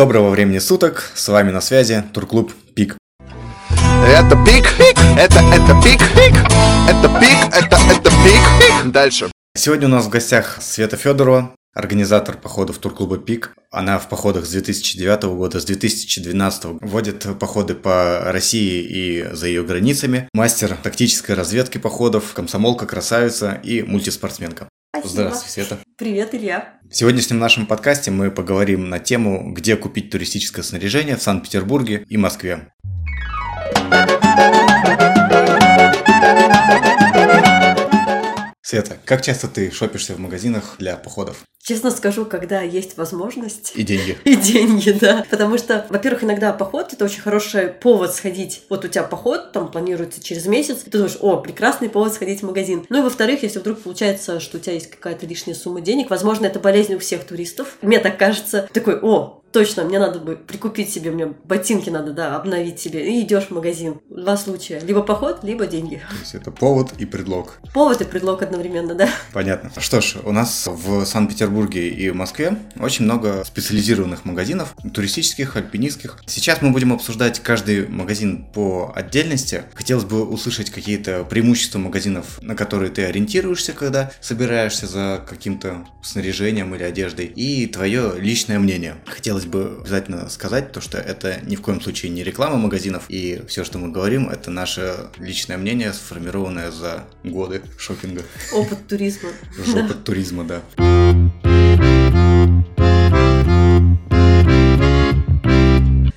Доброго времени суток, с вами на связи Турклуб Пик. Это пик, пик, это, это пик, пик, это пик, это, это пик, пик. Дальше. Сегодня у нас в гостях Света Федорова, организатор походов турклуба «Пик». Она в походах с 2009 года, с 2012 вводит походы по России и за ее границами. Мастер тактической разведки походов, комсомолка, красавица и мультиспортсменка. Спасибо. Здравствуй, Света. Привет, Илья. В сегодняшнем нашем подкасте мы поговорим на тему, где купить туристическое снаряжение в Санкт-Петербурге и Москве. Света, как часто ты шопишься в магазинах для походов? Честно скажу, когда есть возможность. И деньги. И деньги, да. Потому что, во-первых, иногда поход это очень хороший повод сходить. Вот у тебя поход, там планируется через месяц, и ты думаешь, о, прекрасный повод сходить в магазин. Ну и во-вторых, если вдруг получается, что у тебя есть какая-то лишняя сумма денег, возможно, это болезнь у всех туристов. Мне так кажется, такой, о, точно, мне надо бы прикупить себе, мне ботинки надо, да, обновить себе. И идешь в магазин. Два случая. Либо поход, либо деньги. То есть это повод и предлог. Повод и предлог одновременно, да. Понятно. Что ж, у нас в Санкт-Петербурге и в Москве очень много специализированных магазинов, туристических, альпинистских. Сейчас мы будем обсуждать каждый магазин по отдельности. Хотелось бы услышать какие-то преимущества магазинов, на которые ты ориентируешься, когда собираешься за каким-то снаряжением или одеждой, и твое личное мнение. Хотелось хотелось бы обязательно сказать, то, что это ни в коем случае не реклама магазинов, и все, что мы говорим, это наше личное мнение, сформированное за годы шопинга. Опыт туризма. Опыт туризма, да.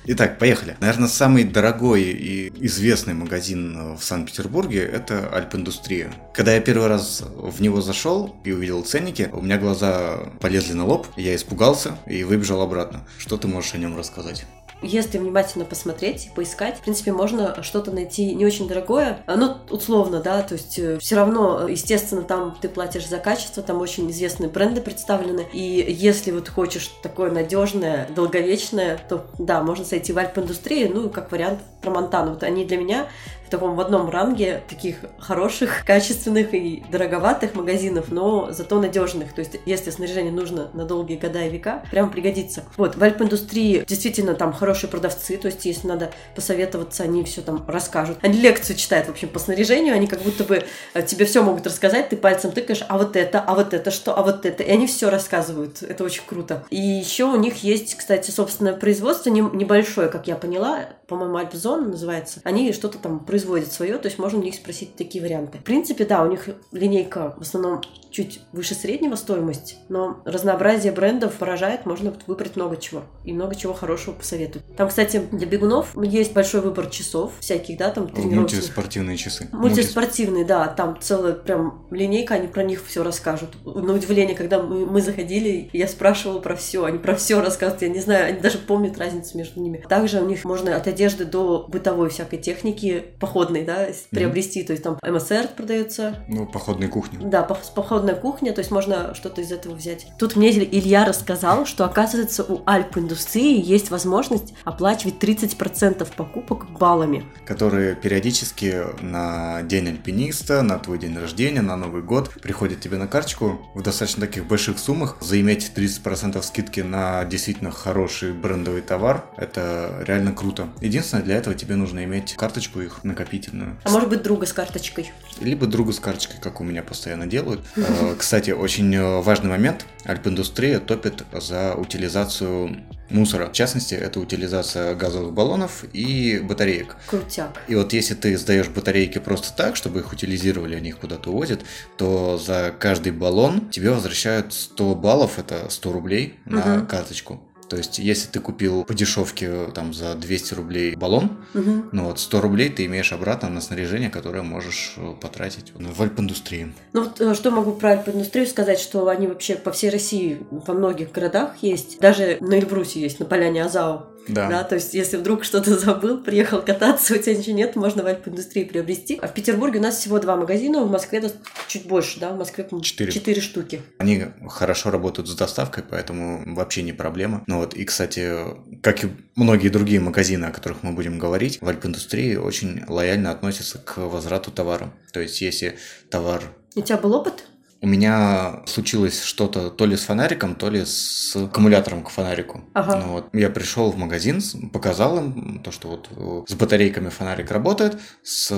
Итак, поехали. Наверное, самый дорогой и известный магазин в Санкт-Петербурге – это Альпиндустрия. Когда я первый раз в него зашел и увидел ценники, у меня глаза полезли на лоб, я испугался и выбежал обратно. Что ты можешь о нем рассказать? Если внимательно посмотреть, поискать, в принципе, можно что-то найти не очень дорогое, а, ну, условно, да, то есть э, все равно, естественно, там ты платишь за качество, там очень известные бренды представлены, и если вот хочешь такое надежное, долговечное, то, да, можно зайти в альп-индустрию, ну, как вариант про Монтану. Вот они для меня в таком в одном ранге таких хороших, качественных и дороговатых магазинов, но зато надежных. То есть, если снаряжение нужно на долгие года и века, прям пригодится. Вот, в альп-индустрии действительно там хорошие продавцы, то есть, если надо посоветоваться, они все там расскажут. Они лекцию читают, в общем, по снаряжению, они как будто бы э, тебе все могут рассказать, ты пальцем тыкаешь, а вот это, а вот это что, а вот это. И они все рассказывают. Это очень круто. И еще у них есть, кстати, собственное производство небольшое, как я поняла, по-моему, Альпзон называется. Они что-то там производят свое, то есть можно у них спросить такие варианты. В принципе, да, у них линейка в основном чуть выше среднего стоимость, но разнообразие брендов поражает, можно выбрать много чего. И много чего хорошего посоветовать. Там, кстати, для бегунов есть большой выбор часов всяких, да, там тренировочных. Мультиспортивные часы. Мультиспортивные, да, там целая прям линейка, они про них все расскажут. На удивление, когда мы, мы заходили, я спрашивала про все, они про все рассказывают, я не знаю, они даже помнят разницу между ними. Также у них можно от одежды до бытовой всякой техники, походной, да, приобрести, mm-hmm. то есть там МСР продается. Ну, походной кухни. Да, походной народная кухня, то есть можно что-то из этого взять. Тут мне Илья рассказал, что оказывается у Альп-индустрии есть возможность оплачивать 30% покупок баллами. Которые периодически на день альпиниста, на твой день рождения, на Новый год приходят тебе на карточку в достаточно таких больших суммах. Заиметь 30% скидки на действительно хороший брендовый товар, это реально круто. Единственное, для этого тебе нужно иметь карточку их накопительную. А может быть друга с карточкой? Либо друга с карточкой, как у меня постоянно делают. Э, кстати, очень э, важный момент. Альпиндустрия топит за утилизацию мусора. В частности, это утилизация газовых баллонов и батареек. Крутяк. И вот если ты сдаешь батарейки просто так, чтобы их утилизировали, они их куда-то увозят, то за каждый баллон тебе возвращают 100 баллов, это 100 рублей на угу. карточку. То есть, если ты купил по дешевке там за 200 рублей баллон, угу. ну вот 100 рублей ты имеешь обратно на снаряжение, которое можешь э, потратить в альп-индустрии. Ну вот э, что могу про альп-индустрию сказать, что они вообще по всей России во многих городах есть. Даже на Эльбрусе есть, на поляне Азау. Да. да. То есть, если вдруг что-то забыл, приехал кататься, у тебя ничего нет, можно в альп-индустрии приобрести. А в Петербурге у нас всего два магазина, в Москве чуть больше, да, в Москве четыре. четыре штуки. Они хорошо работают с доставкой, поэтому вообще не проблема. Ну вот, и, кстати, как и многие другие магазины, о которых мы будем говорить, в альп-индустрии очень лояльно относятся к возврату товара. То есть, если товар... У тебя был опыт? У меня случилось что-то то ли с фонариком, то ли с аккумулятором к фонарику. Ага. Ну, вот, я пришел в магазин, показал им то, что вот э, с батарейками фонарик работает, с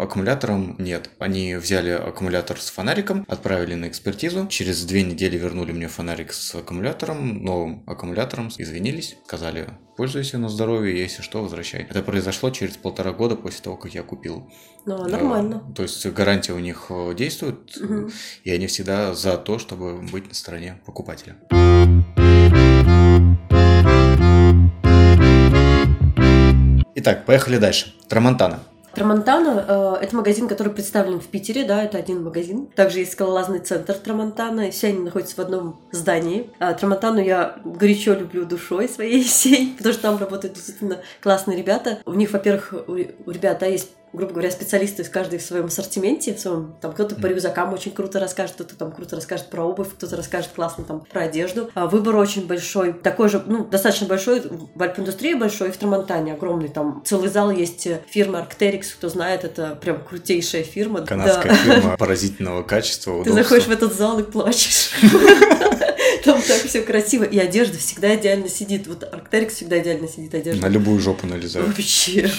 аккумулятором нет. Они взяли аккумулятор с фонариком, отправили на экспертизу. Через две недели вернули мне фонарик с аккумулятором, новым аккумулятором, извинились, сказали, пользуйся на здоровье, если что, возвращай. Это произошло через полтора года после того, как я купил. Ну, нормально. Э, То есть гарантия у них э, действует, Мгм. и они всегда за то, чтобы быть на стороне покупателя. Итак, поехали дальше. Трамонтана. Трамонтана э, это магазин, который представлен в Питере, да, это один магазин. Также есть скалолазный центр Трамонтана, и все они находятся в одном здании. А Трамонтану я горячо люблю душой своей всей, потому что там работают действительно классные ребята. У них, во-первых, у, ребят, да, есть грубо говоря, специалисты из каждый в своем ассортименте, в своем, там кто-то по рюкзакам очень круто расскажет, кто-то там круто расскажет про обувь, кто-то расскажет классно там про одежду. А выбор очень большой, такой же, ну, достаточно большой, в альп-индустрии большой, и в Трамонтане огромный, там целый зал есть э, фирма Arcteryx, кто знает, это прям крутейшая фирма. Канадская Да. фирма поразительного качества, Ты удобства. заходишь в этот зал и плачешь. Там так все красиво. И одежда всегда идеально сидит. Вот Arcteryx всегда идеально сидит одежда. На любую жопу налезают. Вообще.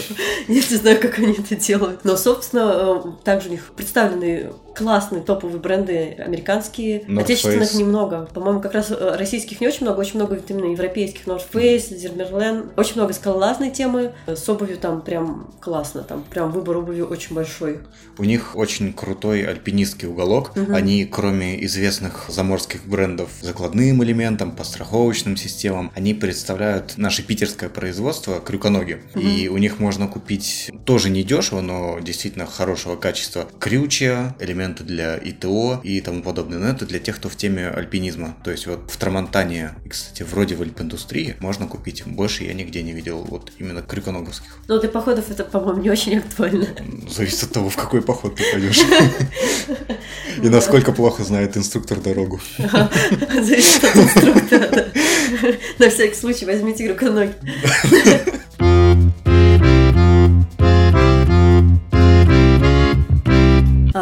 Я не знаю, как они это делают. Но, собственно, э, также у них представлены классные топовые бренды американские. North Отечественных Face. немного. По-моему, как раз э, российских не очень много, очень много именно европейских. North Face, Zimmermann. Очень много скалолазной темы. С обувью там прям классно. Там прям выбор обуви очень большой. У них очень крутой альпинистский уголок. Они, кроме известных заморских брендов закладным элементам, по страховочным системам, они представляют наше питерское производство крюконоги. И у них можно купить тоже недешево, но действительно хорошего качества крючья, элементы для ИТО и тому подобное. Но это для тех, кто в теме альпинизма. То есть вот в Трамонтане, и, кстати, вроде в альп-индустрии, можно купить. Больше я нигде не видел вот именно крюконоговских. Но для походов это, по-моему, не очень актуально. Зависит от того, в какой поход ты пойдешь. И насколько плохо знает инструктор дорогу. Зависит от инструктора. На всякий случай возьмите крюконоги.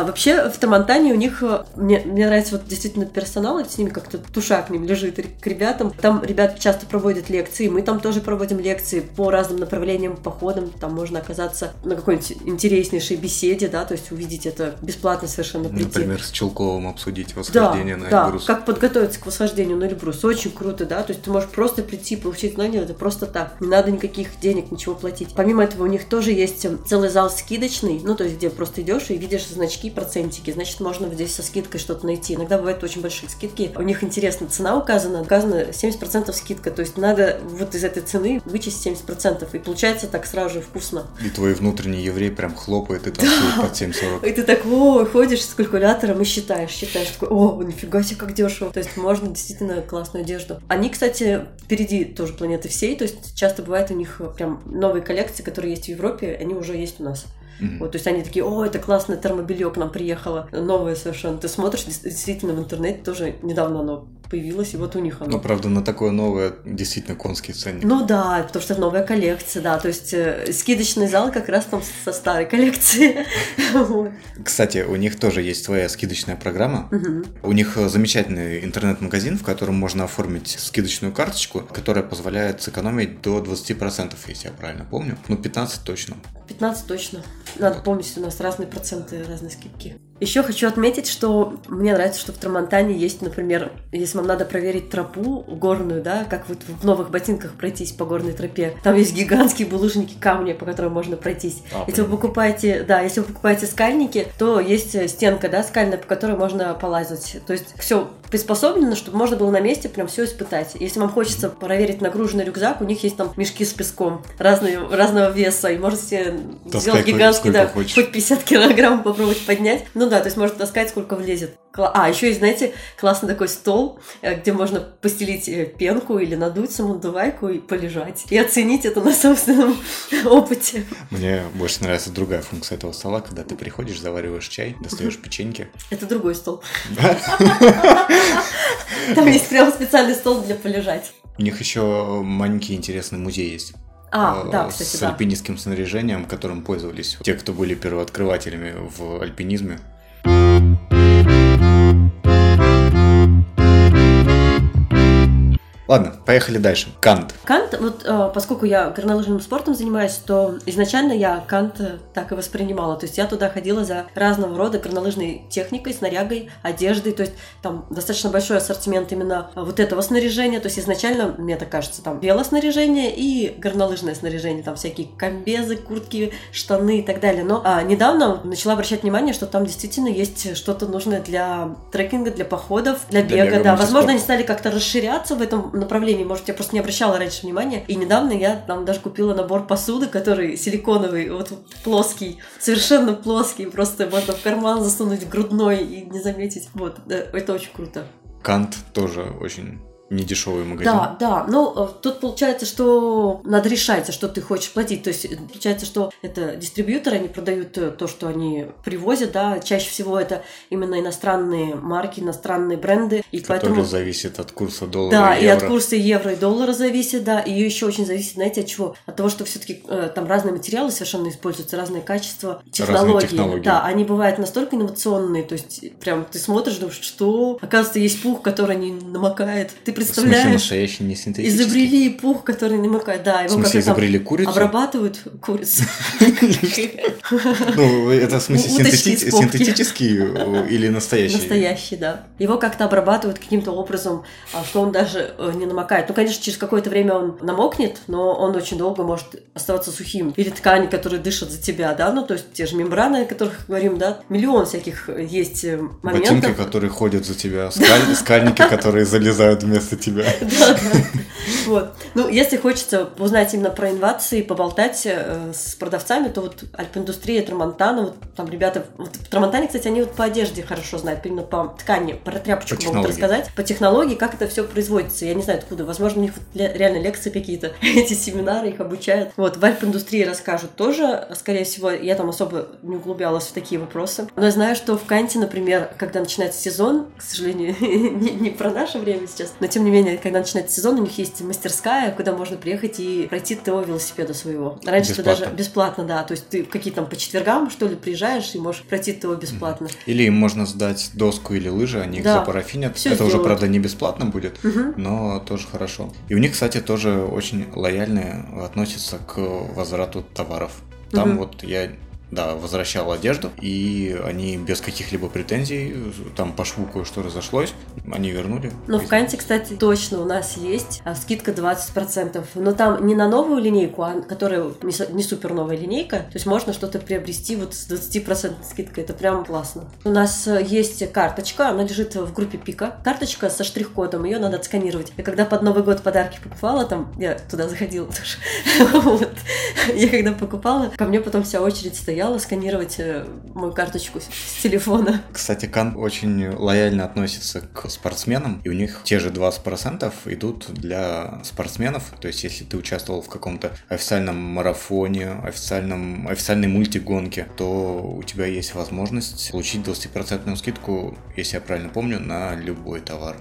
А вообще в Тамантане у них, э, мне, мне нравится вот действительно персонал, с ними как-то душа к ним лежит, к ребятам. Там ребята часто проводят лекции, мы там тоже проводим лекции по разным направлениям, походам. Там можно оказаться на какой-нибудь интереснейшей беседе, да, то есть увидеть это бесплатно совершенно прийти. Например, с Челковым обсудить восхождение на да, Эльбрус. как подготовиться к восхождению на Эльбрус. Очень круто, да, то есть ты можешь просто прийти, получить знания, это просто так. Не надо никаких денег, ничего платить. Помимо этого у них тоже есть э, целый зал скидочный, ну, то есть где просто идешь и видишь значки, процентики, значит, можно здесь со скидкой что-то найти. Иногда бывают очень большие скидки. У них интересно, цена указана, указана 70% скидка, то есть надо вот из этой цены вычесть 70%, и получается так сразу же вкусно. И твой внутренний еврей прям хлопает и танцует под 7.40. И ты так, о, ходишь с калькулятором и считаешь, считаешь, такой, о, нифига себе, как дешево. То есть можно действительно классную одежду. Они, кстати, впереди тоже планеты всей, то есть часто бывает у них прям новые коллекции, которые есть в Европе, они уже есть у нас. Мгм. Вот, то есть они такие, о, это классное термобелье к нам приехало, новое совершенно. Ты смотришь, действительно в интернете тоже недавно оно появилось, и вот у них оно. Но, правда, на такое новое действительно конский ценник. Ну да, потому что новая коллекция, да, то есть э, скидочный зал как раз там со старой коллекции. Кстати, у них тоже есть своя скидочная программа. У них замечательный интернет-магазин, в котором можно оформить скидочную карточку, которая позволяет сэкономить до 20%, если я правильно помню. Ну, 15 точно. 15 точно. Надо помнить, у нас разные проценты, разные скидки. Еще хочу отметить, что мне нравится, что в Трамонтане есть, например, если вам надо проверить тропу горную, да, как вот в новых ботинках пройтись по горной тропе, там есть гигантские булыжники камня, по которым можно пройтись. А, если вы покупаете, да, если вы покупаете скальники, то есть стенка, да, скальная, по которой можно полазить. То есть все приспособлено, чтобы можно было на месте прям все испытать. Если вам хочется проверить нагруженный рюкзак, у них есть там мешки с песком разные, разного веса, и можете Таскай сделать гигантский, да, хочешь. хоть 50 килограмм попробовать поднять. Ну да, то есть можно таскать сколько влезет. А, еще есть, знаете, классный такой стол, э, где можно постелить э, пенку или надуть самодувайку и полежать. И оценить это на собственном опыте. Мне больше нравится другая функция этого стола, когда ты приходишь, завариваешь чай, достаешь печеньки. Это другой стол. Там есть прям специальный стол для полежать. У них еще маленький интересный музей есть. А, э, да, кстати, С альпинистским снаряжением, которым пользовались те, кто были первооткрывателями в альпинизме. thank you Ладно, поехали дальше. Кант. Кант, вот э, поскольку я горнолыжным спортом занимаюсь, то изначально я Кант э, так и воспринимала. То есть я туда ходила за разного рода горнолыжной техникой, снарягой, одеждой. То есть там достаточно большой ассортимент именно вот этого снаряжения. То есть изначально, мне так кажется, там велоснаряжение и горнолыжное снаряжение. Там всякие комбезы, куртки, штаны и так далее. Но а, недавно начала обращать внимание, что там действительно есть что-то нужное для трекинга, для походов, для, Для бега. бега, Да, возможно, мотоспорта. они стали как-то расширяться в этом направлении. Может, я просто не обращала раньше внимания. И недавно я там даже купила набор посуды, который силиконовый, вот плоский, совершенно плоский. Просто можно в карман засунуть грудной и не заметить. Вот, да, это очень круто. Кант тоже очень недешевый магазин. Да, да. Ну, э, тут получается, что надо решать, что ты хочешь платить. То есть, э, получается, что это дистрибьюторы, они продают э, то, что они привозят, да. Чаще всего это именно иностранные марки, иностранные бренды. И Который поэтому... зависит от курса доллара Да, и и от евро. курса евро и доллара зависит, да, и еще очень зависит, знаете, от чего? От того, что все-таки там разные материалы совершенно используются, разные качества, технологии. технологии. Да, они бывают настолько инновационные, то есть прям ты смотришь, думаешь, что? Оказывается, есть пух, который не намокает. Ты В смысле представляешь? настоящий, не синтетический? Изобрели пух, который не намокает. Да, В его смысле, как-то там изобрели курицу? обрабатывают курицу. Ну, это в смысле синтетический э, или настоящий? Настоящий, да. Его как-то обрабатывают каким-то образом, а, что он даже э, не намокает. Ну, конечно, через какое-то время он намокнет, но он очень долго может оставаться сухим. Или ткани, которые дышат за тебя, да, ну, то есть те же мембраны, о которых говорим, да, миллион всяких э, есть э, Ботинки, моментов. которые ходят за тебя, скаль- скальники, которые залезают вместо тебя. Да, да. Вот. Ну, если хочется узнать именно про инновации, поболтать э, с продавцами, то вот Альпиндустрия, Трамонтана, вот там ребята, вот в Трамонтане, кстати, они вот по одежде хорошо знают, именно по ткани, про тряпочку По могут рассказать, по технологии, как это все производится. Я не знаю откуда, возможно, у них вот реально лекции какие-то, эти семинары их обучают. Вот, в Альпиндустрии расскажут тоже, скорее всего, я там особо не углублялась в такие вопросы. Но я знаю, что в Канте, например, когда начинается сезон, к сожалению, не, не про наше время сейчас, но тем не менее, когда начинается сезон, у них есть мастерская, куда можно приехать и пройти ТО велосипеда своего. Раньше Бесплатно. даже бесплатно, да, то есть ты какие там по четвергам, что ли, приезжаешь и можешь пройти ТО бесплатно. Или им можно сдать доску или лыжи, они их Да. запарафинят. Всё Это уже, сделают. правда, не бесплатно будет, Мгм. но тоже хорошо. И у них, кстати, тоже очень лояльные относятся к возврату товаров. Там Мгм. вот я да, возвращал одежду, и они без каких-либо претензий, там по шву кое-что разошлось, они вернули. Но в Канте, кстати, точно у нас есть а, скидка 20%. Но там не на новую линейку, а которая не, су- не супер новая линейка. То есть можно что-то приобрести вот с 20% скидкой. Это прям классно. У нас э, есть карточка, она лежит в группе Пика. Карточка со штрих-кодом, ее надо отсканировать. Я когда под Новый год подарки покупала, там, я туда заходила тоже. Я когда покупала, ко мне потом вся очередь стояла сканировать э, мою карточку с телефона. Кстати, Кан очень лояльно относится к спортсменам, и у них те же 20% идут для спортсменов. То есть, если ты участвовал в каком-то официальном марафоне, официальном, официальной мультигонке, то у тебя есть возможность получить 20% скидку, если я правильно помню, на любой товар.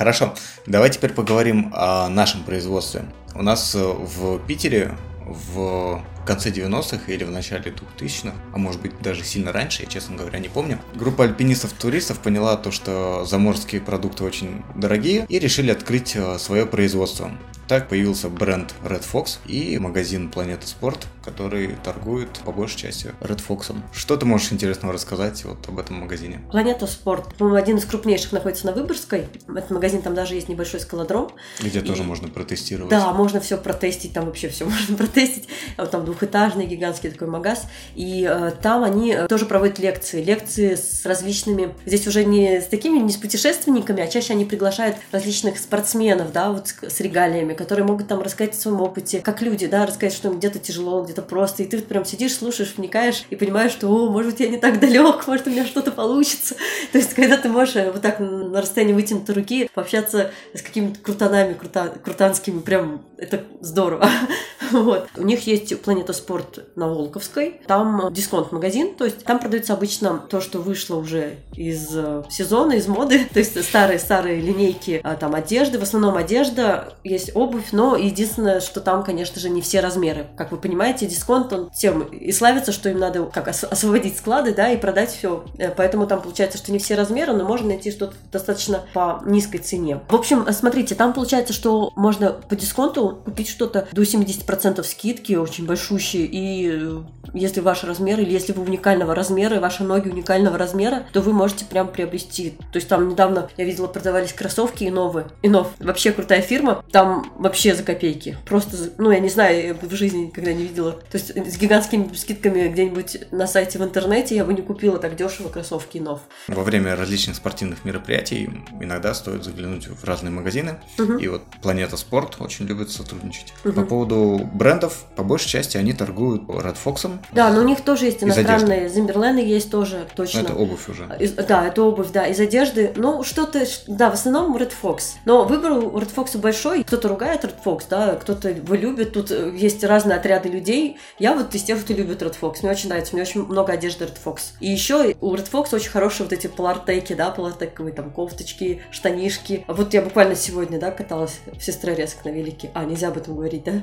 Хорошо, давай теперь поговорим о нашем производстве. У нас э, в Питере в конце 90-х или в начале 2000-х, а может быть даже сильно раньше, я, честно говоря, не помню, группа альпинистов-туристов поняла то, что заморские продукты очень дорогие и решили открыть э, свое производство. Так появился бренд Red Fox и магазин Планета Спорт, который торгует по большей части Red Fox. Что ты можешь интересного рассказать вот об этом магазине? Планета Спорт, по-моему, один из крупнейших находится на Выборгской. Этот магазин, там даже есть небольшой скалодром. Где И- тоже можно протестировать. Да, можно все протестить, там вообще все можно протестить. Вот Там двухэтажный гигантский такой магаз. И э, там они э, тоже проводят лекции. Лекции с различными... Здесь уже не с такими, не с путешественниками, а чаще они приглашают различных спортсменов, да, вот с регалиями, которые могут там рассказать о своем опыте, как люди, да, рассказать, что им где-то тяжело, где-то просто. И ты прям сидишь, слушаешь, вникаешь и понимаешь, что, о, может быть, я не так далек, может, у меня что-то получится. То есть, когда ты можешь э, вот так на расстоянии вытянутой руки пообщаться с какими-то крутанами, крута- крутанскими, прям это здорово. Вот. У них есть Планета Спорт на Волковской. Там дисконт-магазин, то есть там продается обычно то, что вышло уже из э, сезона, из моды, то есть старые-старые линейки а, там одежды, в основном одежда, есть обувь, но единственное, что там, конечно же, не все размеры. Как вы понимаете, дисконт, он тем и славится, что им надо как освободить склады, да, и продать все. Э, поэтому там получается, что не все размеры, но можно найти что-то достаточно по низкой цене. В общем, смотрите, там получается, что можно по дисконту купить что-то до 70% скидки, очень большущие, и э, если ваш размер, или если вы уникального размера, и ваши ноги уникального размера, то вы можете прям приобрести. То есть там недавно я видела, продавались кроссовки и новые. Инов. Вообще крутая фирма. Там вообще за копейки. Просто, ну, я не знаю, я в жизни никогда не видела. То есть с гигантскими скидками где-нибудь на сайте в интернете я бы не купила так дешево кроссовки Инов. Во время различных спортивных мероприятий иногда стоит заглянуть в разные магазины. Угу. И вот Планета Спорт очень любит сотрудничать. Угу. По поводу брендов, по большей части они торгуют Red Fox. Да, но у них тоже есть иностранные. Зимберлены есть тоже, точно. Но это обувь уже. Из, да, это обувь, да. Из одежды, ну, что-то, да, в основном Red Fox. Но выбор у Red Fox большой. Кто-то ругает Red Fox, да, кто-то его любит. Тут э, есть разные отряды людей. Я вот из тех, кто любит Red Fox. Мне очень нравится, мне очень много одежды Red Fox. И еще у Red Fox очень хорошие вот эти полартеки, да, полартековые там кофточки, штанишки. А вот я буквально сегодня, да, каталась в Сестрорецк на велике. А, нельзя об этом говорить, да?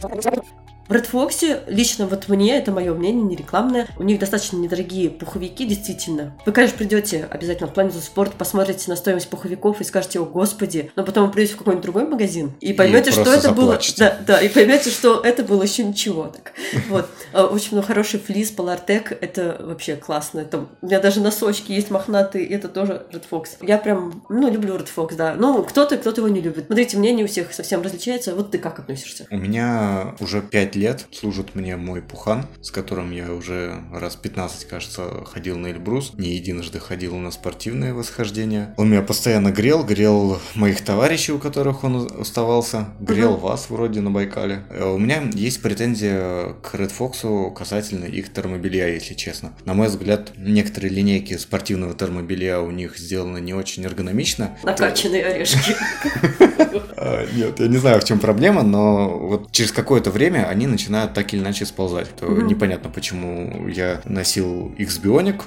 手感就是要这 В Red Fox, лично вот мне, это мое мнение, не рекламное, у них достаточно недорогие пуховики, действительно. Вы, конечно, придете обязательно в Планету Спорт, посмотрите на стоимость пуховиков и скажете, о господи, но потом вы придете в какой-нибудь другой магазин и поймете, и что это заплачете. было... Да, да, и поймете, что это было еще ничего. Так. Вот. А, очень много хороший флис, Полартек, это вообще классно. Это... У меня даже носочки есть мохнатые, это тоже Red Fox. Я прям, ну, люблю Red Fox, да. Ну, кто-то, кто-то его не любит. Смотрите, мнение у всех совсем различается. Вот ты как относишься? У меня уже 5 лет служит мне мой пухан, с которым я уже раз 15, кажется, ходил на Эльбрус. Не единожды ходил на спортивные восхождения. Он меня постоянно грел, грел моих товарищей, у которых он оставался, грел угу. вас вроде на Байкале. Э, у меня есть претензия к Red Fox касательно их термобелья, если честно. На мой взгляд, некоторые линейки спортивного термобелья у них сделаны не очень эргономично. Накачанные орешки. А, нет, я не знаю, в чем проблема, но вот через какое-то время они начинают так или иначе сползать. То угу. Непонятно, почему я носил X Bionic.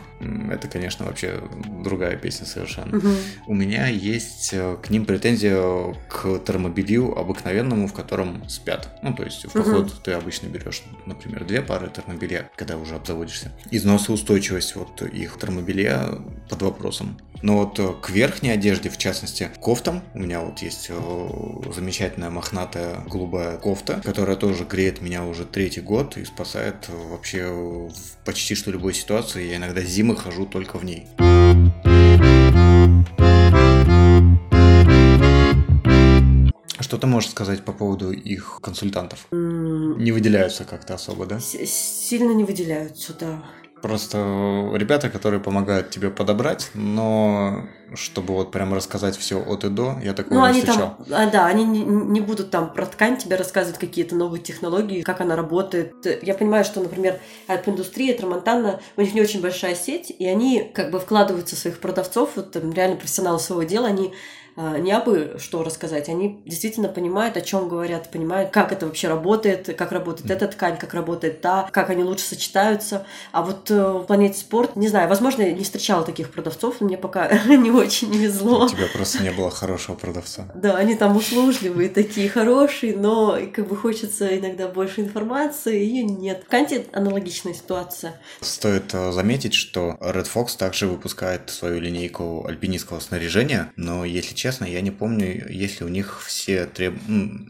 Это, конечно, вообще другая песня совершенно. Угу. У меня есть э, к ним претензия к термобелью обыкновенному, в котором спят. Ну, то есть в поход угу. ты обычно берешь, например, две пары термобелья, когда уже обзаводишься. Износоустойчивость вот их термобелья под вопросом. Но вот э, к верхней одежде, в частности, кофтам, у меня вот есть э, замечательная мохнатая голубая кофта, которая тоже греет меня уже третий год и спасает вообще в почти что любой ситуации. Я иногда зимы хожу только в ней. Что ты можешь сказать по поводу их консультантов? Не выделяются как-то особо, да? С сильно не выделяются, да. Просто ребята, которые помогают тебе подобрать, но чтобы вот прям рассказать все от и до, я такого ну, не они встречал. Там, а, да, они не, не будут там про ткань тебе рассказывать какие-то новые технологии, как она работает. Я понимаю, что, например, альп-индустрия, Трамонтана, у них не очень большая сеть, и они как бы вкладываются в своих продавцов, вот там, реально профессионалы своего дела, они не абы что рассказать, они действительно понимают, о чем говорят, понимают, как это вообще работает, как работает эта ткань, как работает та, как они лучше сочетаются. А вот э, в планете спорт, не знаю, возможно, я не встречала таких продавцов, мне пока не очень везло. У тебя просто не было хорошего продавца. Да, они там услужливые, такие хорошие, но как бы хочется иногда больше информации, ее нет. В Канте аналогичная ситуация. Стоит э, заметить, что Red Fox также выпускает свою линейку альпинистского снаряжения, но если честно, я не помню, есть ли у них все, треб...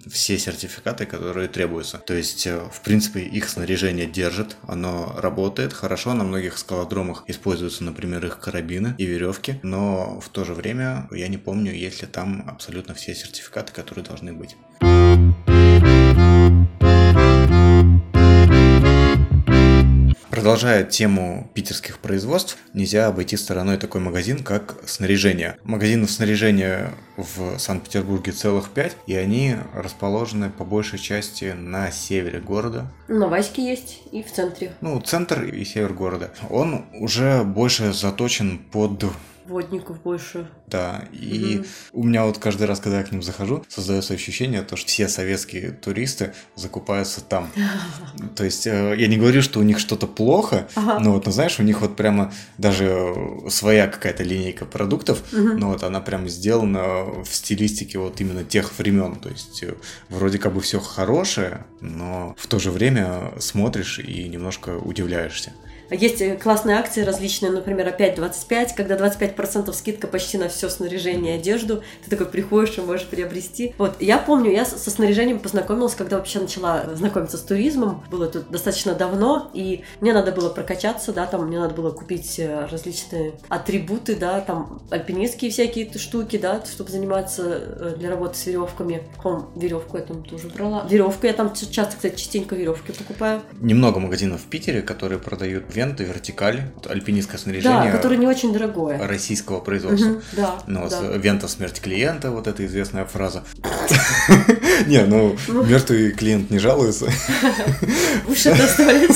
все сертификаты, которые требуются. То есть, э, в принципе, их снаряжение держит, оно работает хорошо, на многих скалодромах используются, например, их карабины и веревки, но в то же время я не помню, есть ли там абсолютно все сертификаты, которые должны быть. Продолжая тему питерских производств, нельзя обойти стороной такой магазин, как снаряжение. Магазинов снаряжения в Санкт-Петербурге целых пять, и они расположены по большей части на севере города. На Ваське есть и в центре. Ну, центр и север города. Он уже больше заточен под водников больше. Да, и Мгм. у меня вот каждый раз, когда я к ним захожу, создается ощущение, то, что все советские туристы закупаются там. То есть э, я не говорю, что у них что-то плохо, Ага. но вот, ну, знаешь, у них вот прямо даже своя какая-то линейка продуктов, но вот она прям сделана в стилистике вот именно тех времен. То есть э, вроде как бы все хорошее, но в то же время смотришь и немножко удивляешься. Есть э, классные акции различные, например, опять 25, когда 25% скидка почти на все снаряжение и одежду. Ты такой приходишь и можешь приобрести. Вот, я помню, я со снаряжением познакомилась, когда вообще начала знакомиться с туризмом. Было это достаточно давно, и мне надо было прокачаться, да, там мне надо было купить э, различные атрибуты, да, там альпинистские всякие штуки, да, чтобы заниматься э, для работы с веревками. Пом, веревку я там тоже брала. Веревку я там часто, кстати, частенько веревки покупаю. Немного магазинов в Питере, которые продают венты, вертикаль, альпинистское снаряжение Да, которое не очень дорогое. российского производства. Мгм, да, Ну, да. вента смерть клиента, вот эта известная фраза. Не, ну, Ну. мертвый клиент не жалуется. Уши доставить.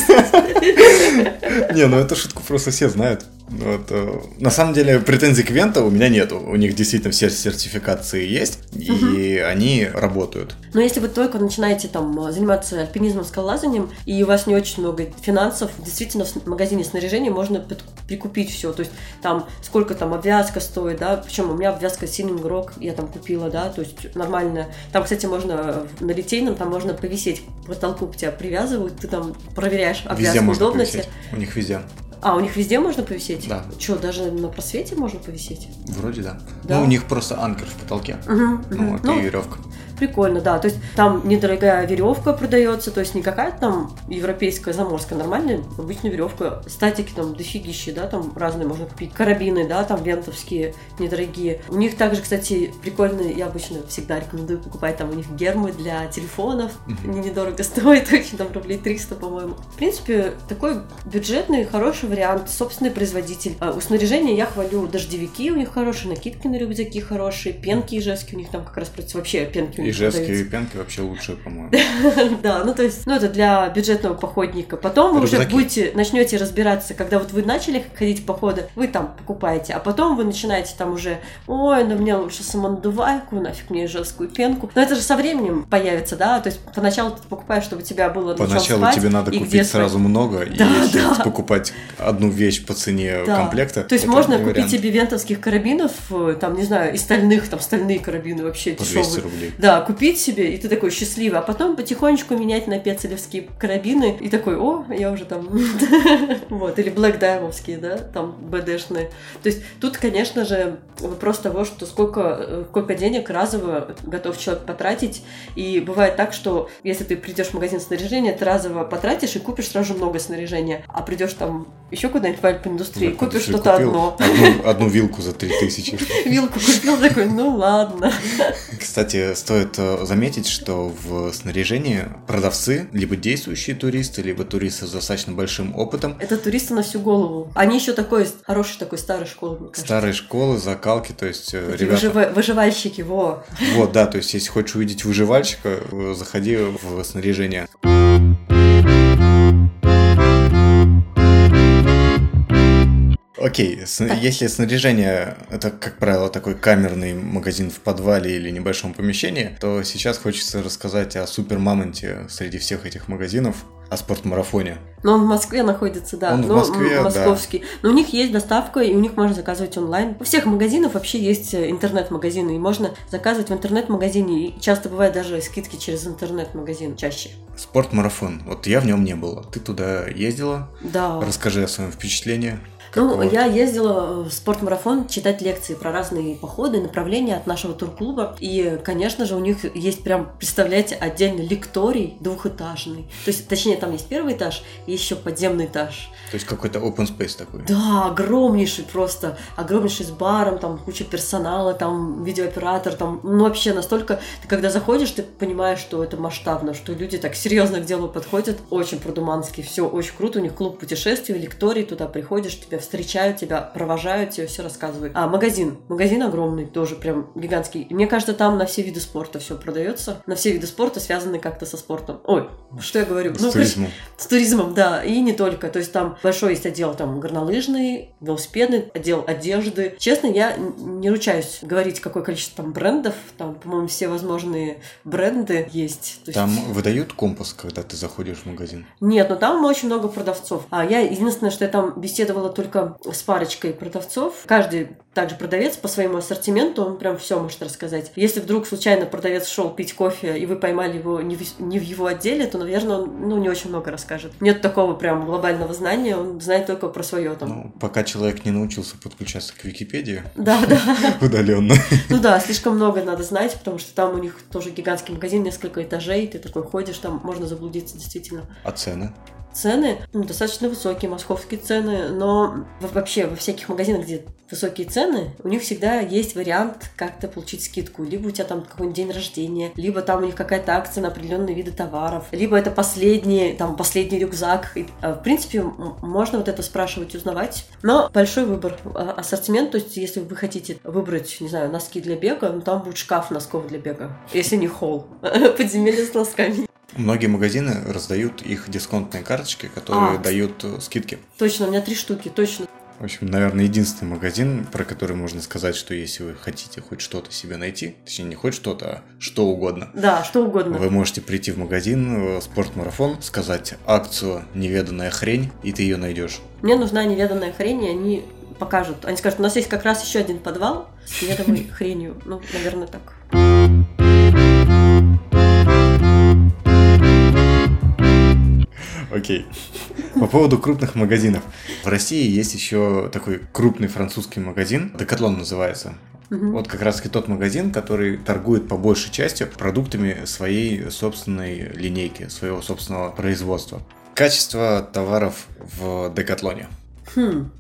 Не, ну эту шутку просто все знают. Вот, э, на самом деле претензий к Вента у меня нету. У них действительно все сертификации есть, и они работают. Но если вы только начинаете там заниматься альпинизмом, скалолазанием, и у вас не очень много финансов, действительно в магазине снаряжения можно пит- прикупить все. То есть там сколько там обвязка стоит, да, причем у меня обвязка Сининг Рок я там купила, да, то есть нормально. Там, кстати, можно на литейном, там можно повисеть к потолку, к тебя привязывают, ты там проверяешь обвязку удобности. повисеть. У них везде. А, у них везде можно повисеть? Да. Что, даже на просвете можно повисеть? Вроде да. Да? Ну, у них просто анкер в потолке. Мгм, Ну, вот, Ну, и веревка. Прикольно, да. То есть там недорогая веревка продается, то есть не какая-то там европейская заморская, нормальная обычная веревка. Статики там дофигищи, да, там разные можно купить. Карабины, да, там вентовские, недорогие. У них также, кстати, прикольные, я обычно всегда рекомендую покупать там у них гермы для телефонов. Они недорого стоят, очень там рублей 300, по-моему. В принципе, такой бюджетный, хороший вариант, собственный производитель. А у снаряжения я хвалю дождевики, у них хорошие, накидки на рюкзаки хорошие, пенки ижевские у них там как раз против- вообще пенки у них Ижевские продаются. пенки вообще лучшие, по-моему. Да, ну то есть, ну это для бюджетного походника. Потом вы уже будете, начнете разбираться, когда вот вы начали ходить в походы, вы там покупаете, а потом вы начинаете там уже, ой, ну мне лучше самонадувайку, нафиг мне ижевскую пенку. Но это же со временем появится, да, то есть поначалу ты покупаешь, чтобы у тебя было Поначалу спать тебе надо и купить сразу много, и если покупать одну вещь по цене комплекта, То есть можно купить себе вентовских карабинов, э, там, не знаю, и стальных, там, стальные карабины вообще по 200 дешевые. рублей. Да, купить себе, и ты такой счастливый, а потом потихонечку менять на пецелевские карабины, и такой, о, я уже там, вот, или Black Diamondские, да, там, БДшные. То есть тут, конечно же, вопрос того, что сколько, э, сколько денег разово готов человек потратить, и бывает так, что если ты придешь в магазин снаряжения, ты разово потратишь и купишь сразу же много снаряжения, а придешь там еще куда-нибудь в альпиндустрии, Да, купишь что-то одно. Одну, одну вилку за 3000. Вилку купил, такой, ну ладно. Кстати, стоит э, заметить, что в снаряжении продавцы, либо действующие туристы, либо туристы с достаточно большим опытом, Это туристы на всю голову. Они еще такой хороший такой старой школы, мне кажется. старой школы, закалки, то есть э, Такие ребята... выжива- выживальщики, во. Вот, да, то есть если хочешь увидеть выживальщика, э, заходи в снаряжение. Окей, с- если снаряжение это, как правило, такой камерный магазин в подвале или небольшом помещении, то сейчас хочется рассказать о супермамонте среди всех этих магазинов, о спортмарафоне. Но он в Москве находится, да. Он в Ну, Москве, м, да. московский. Но у них есть доставка, и у них можно заказывать онлайн. У всех магазинов вообще есть э, интернет-магазины, и можно заказывать в интернет-магазине. И часто бывает даже скидки через интернет-магазин чаще. Спортмарафон. Вот я в нем не был. Ты туда ездила? Да. Расскажи о своем впечатлении. Ну, Какого? я ездила в спортмарафон читать лекции про разные походы, направления от нашего турклуба. И, конечно же, у них есть прям, представляете, отдельный лекторий двухэтажный. То есть, точнее, там есть первый этаж и еще подземный этаж. То есть какой-то open space такой. Да, огромнейший просто, огромнейший с баром, там куча персонала, там видеооператор, там, ну вообще настолько, ты когда заходишь, ты понимаешь, что это масштабно, что люди так серьезно к делу подходят, очень продумански, все очень круто, у них клуб путешествий, лекторий, туда приходишь, тебя встречают тебя, провожают тебе, все рассказывают. А магазин. Магазин огромный, тоже прям гигантский. Мне кажется, там на все виды спорта все продается. На все виды спорта связаны как-то со спортом. Ой, что я говорю? С Ну, туризмом. с туризмом, да, и не только. То есть там большой есть отдел там горнолыжный, велосипедный, отдел одежды. Честно, я не ручаюсь говорить, какое количество там брендов. Там, по-моему, все возможные бренды есть. То есть- Там выдают компас, когда ты заходишь в магазин. Нет, но там очень много продавцов. А я единственное, что я там беседовала только с парочкой продавцов. Каждый также продавец по своему ассортименту, он прям все может рассказать. Если вдруг случайно продавец шел пить кофе, и вы поймали его не в, не в его отделе, то, наверное, он ну, не очень много расскажет. Нет такого прям глобального знания, он знает только про свое там. Ну, пока человек не научился подключаться к Википедии Да, да. удаленно. Ну да, слишком много надо знать, потому что там у них тоже гигантский магазин, несколько этажей, ты такой ходишь, там можно заблудиться действительно. А цены? Цены ну, достаточно высокие, московские цены, но во- вообще во всяких магазинах, где высокие цены, у них всегда есть вариант как-то получить скидку. Либо у тебя там какой-нибудь день рождения, либо там у них какая-то акция на определенные виды товаров, либо это последний, там, последний рюкзак. И, а, в принципе, можно вот это спрашивать, узнавать. Но большой выбор а, ассортимент, то есть если вы хотите выбрать, не знаю, носки для бега, ну, там будет шкаф носков для бега, если не холл. Подземелье с носками. Многие магазины раздают их дисконтные карточки, которые А. дают э, скидки. Точно, у меня три штуки, точно. В общем, наверное, единственный магазин, про который можно сказать, что если вы хотите хоть что-то себе найти, точнее, не хоть что-то, а что угодно, Да, что угодно. вы можете прийти в магазин э, «Спортмарафон», сказать акцию «Неведанная хрень», и ты ее найдешь. Мне нужна неведанная хрень, и они покажут. Они скажут, у нас есть как раз еще один подвал с неведомой хренью. Ну, наверное, так. Окей. По поводу крупных магазинов. В России есть еще такой крупный французский магазин, Декатлон называется. Мгм. Вот как раз таки тот магазин, который торгует по большей части продуктами своей собственной линейки, своего собственного производства. Качество товаров в Декатлоне. Хм.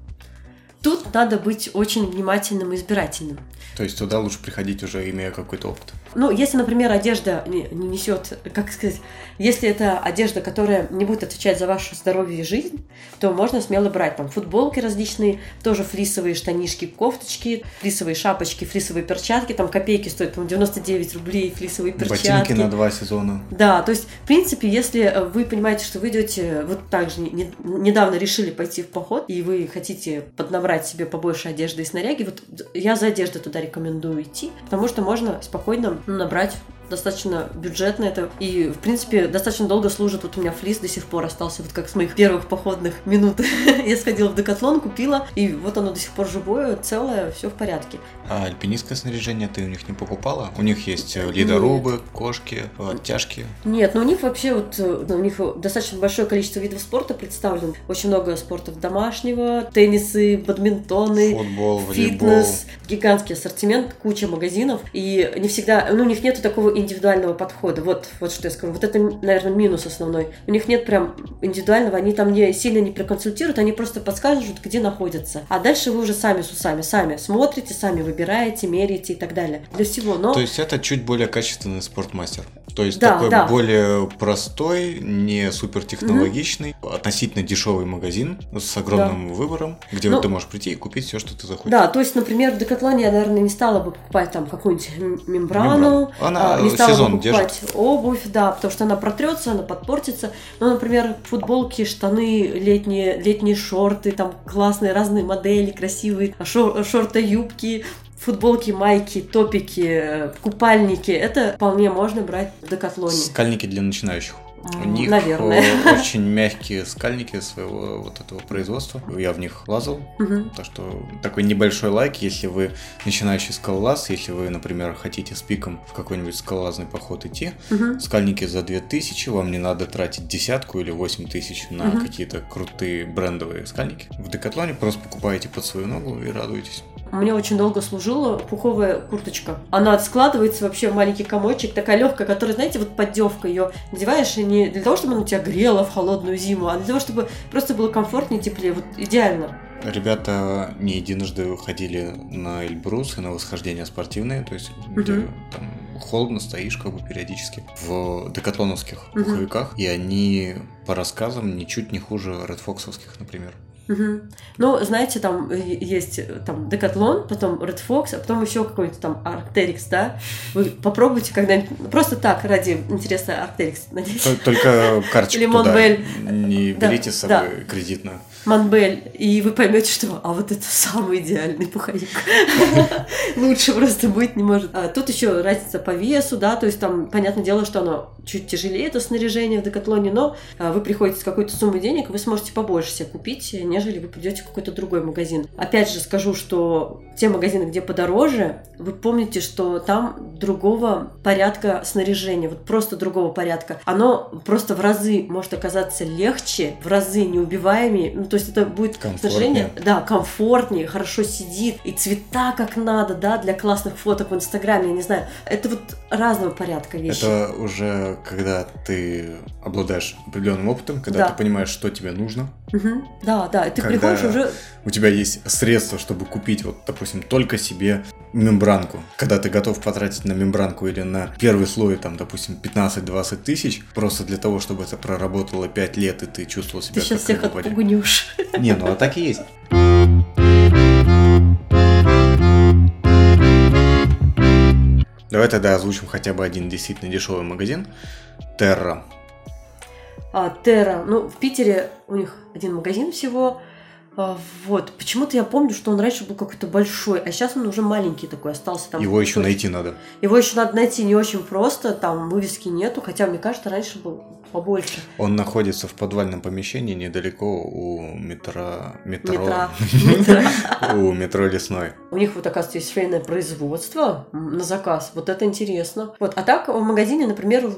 Тут надо быть очень внимательным и избирательным. То есть туда лучше приходить уже имея какой-то опыт. Ну, если, например, одежда не, не несет, как сказать, если это одежда, которая не будет отвечать за ваше здоровье и жизнь, то можно смело брать там футболки различные, тоже флисовые штанишки, кофточки, флисовые шапочки, флисовые перчатки, там копейки стоят, по 99 рублей флисовые перчатки. Ботинки на два сезона. Да, то есть, в принципе, если э, вы понимаете, что вы идете, вот так же не- не- недавно решили пойти в поход, и вы хотите поднабрать себе побольше одежды и снаряги, вот я за одеждой туда рекомендую идти, потому что можно спокойно набрать достаточно бюджетно это и в принципе достаточно долго служит вот у меня флис до сих пор остался вот как с моих первых походных минут я сходила в декатлон купила и вот оно до сих пор живое целое все в порядке А альпинистское снаряжение ты у них не покупала? У них есть э, ледорубы, кошки, оттяжки. Нет, но у них вообще вот э, ну, у них достаточно большое количество видов спорта представлено. Очень много спортов домашнего, теннисы, бадминтоны, Футбол, волейбол. фитнес, гигантский ассортимент, куча магазинов. И не всегда, ну, у них нету такого индивидуального подхода. Вот, вот что я скажу. Вот это, наверное, минус основной. У них нет прям индивидуального, они там не сильно не проконсультируют, они просто подскажут, где находятся. А дальше вы уже сами с усами, сами смотрите, сами выбираете, меряете и так далее. Для всего. Но То есть это чуть более качественный спортмастер. То есть Да, такой да. более простой, не супер технологичный, относительно дешевый магазин с огромным выбором, где Ну, ты можешь прийти и купить все, что ты захочешь. Да, то есть, например, в Декатлоне я, наверное, не стала бы покупать там какую-нибудь мембрану, Мембрану. Она, а, не стала сезон покупать обувь, да, потому что она протрется, она подпортится. Но, например, футболки, штаны, летние, летние шорты, там классные разные модели, красивые, шор- шорты, юбки, футболки, майки, топики, э, купальники. Это вполне можно брать в Декатлоне. Скальники для начинающих. У М, них Наверное. э, очень мягкие скальники своего вот этого производства. Я в них лазал. Мгм. Так что такой небольшой лайк, если вы начинающий скалолаз, если вы, например, хотите с пиком в какой-нибудь скалолазный поход идти, Мгм. скальники за 2000, вам не надо тратить десятку или 8 тысяч на Мгм. какие-то крутые брендовые скальники. В Декатлоне просто покупаете под свою ногу и радуетесь. Мне очень долго служила пуховая курточка. Она складывается вообще в маленький комочек, такая легкая, которая, знаете, вот поддевка ее надеваешь, и не для того, чтобы она тебя грела в холодную зиму, а для того, чтобы просто было комфортнее, теплее. Вот идеально. Ребята не единожды ходили на Эльбрус и на восхождения спортивные, то есть где Мгм. там холодно стоишь как бы периодически в декатлоновских Мгм. пуховиках, и они по рассказам ничуть не хуже редфоксовских, например. Мгм. Ну, знаете, там э, есть э, там Decathlon, потом Red Fox, а потом еще какой-то там Arcteryx, да? Вы попробуйте когда-нибудь, просто так, ради интереса Arcteryx, надеюсь. Только карточку Или туда Монбель. не Да, берите с собой кредитную. Манбель, и вы поймете, что а вот это самый идеальный пуховик. Лучше просто быть не может. А тут еще разница по весу, да, то есть там, понятное дело, что оно чуть тяжелее, это снаряжение в Декатлоне, но а, вы приходите с какой-то суммой денег, вы сможете побольше себе купить, нежели вы придете в какой-то другой магазин. Опять же скажу, что те магазины, где подороже, вы помните, что там другого порядка снаряжения, вот просто другого порядка. Оно просто в разы может оказаться легче, в разы неубиваемее, ну, то есть это будет Комфортнее. снаряжение, да, комфортнее, хорошо сидит, и цвета как надо, да, для классных фоток в Инстаграме, я не знаю. Это вот разного порядка вещи. Это уже когда ты обладаешь определенным опытом, когда Да. ты понимаешь, что тебе нужно. Мгм. Да, да, ты Когда- приходишь уже... У тебя есть средства, чтобы купить, вот, допустим, только себе мембранку. Когда ты готов потратить на мембранку или на первый слой, там, допустим, 15-20 тысяч, просто для того, чтобы это проработало 5 лет, и ты чувствовал себя Ты сейчас как всех отпугнешь. Не, ну а так и есть. Давай тогда озвучим хотя бы один действительно дешевый магазин. Терра. Терра, ну, в Питере у них один магазин всего. А, Вот. Почему-то я помню, что он раньше был какой-то большой, а сейчас он уже маленький такой остался. Там Его еще найти надо. Его еще надо найти не очень просто, там вывески нету, хотя, мне кажется, раньше был побольше. Он находится в подвальном помещении недалеко у метро... Метро... У метро Лесной. У них вот, оказывается, есть швейное производство на заказ. Вот это интересно. Вот. А так в магазине, например,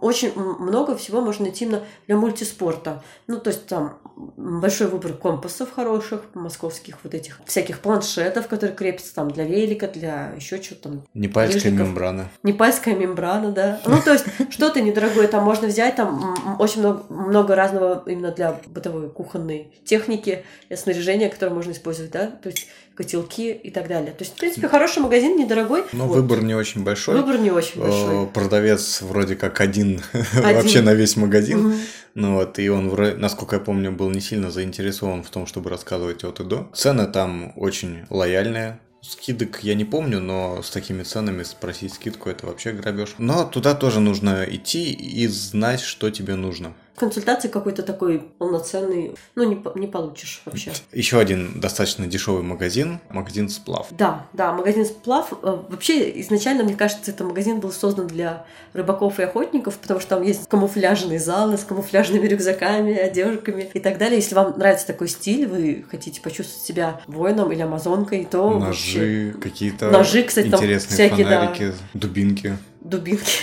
очень много всего можно найти именно для мультиспорта. Ну, то есть там большой выбор компасов хороших, московских вот этих, всяких планшетов, которые крепятся там для велика, для еще чего-то там. Непальская Лыжников. мембрана. Непальская мембрана, да. Ну, то есть что-то недорогое там можно взять, там очень много, много разного именно для бытовой кухонной техники, и снаряжения, которое можно использовать, да, то есть котелки и так далее. То есть, в принципе, хороший магазин, недорогой. Но Вот. выбор не очень большой. Выбор не очень Э, большой. Продавец вроде как один, вообще на весь магазин. Ну вот, и он, насколько я помню, был не сильно заинтересован в том, чтобы рассказывать от и до. Цены там очень лояльные. Скидок я не помню, но с такими ценами спросить скидку это вообще грабеж. Но туда тоже нужно идти и знать, что тебе нужно. Консультации какой-то такой полноценный, ну, не, не получишь вообще. Еще один достаточно дешевый магазин, магазин Сплав. Да, да, магазин Сплав. э, Вообще, изначально, мне кажется, этот магазин был создан для рыбаков и охотников, потому что там есть камуфляжные залы с камуфляжными рюкзаками, одежками и так далее. Если вам нравится такой стиль, вы хотите почувствовать себя воином или амазонкой, то вообще Ножи, какие-то Ножи, кстати, там интересные всякие, да. фонарики, дубинки. дубинки.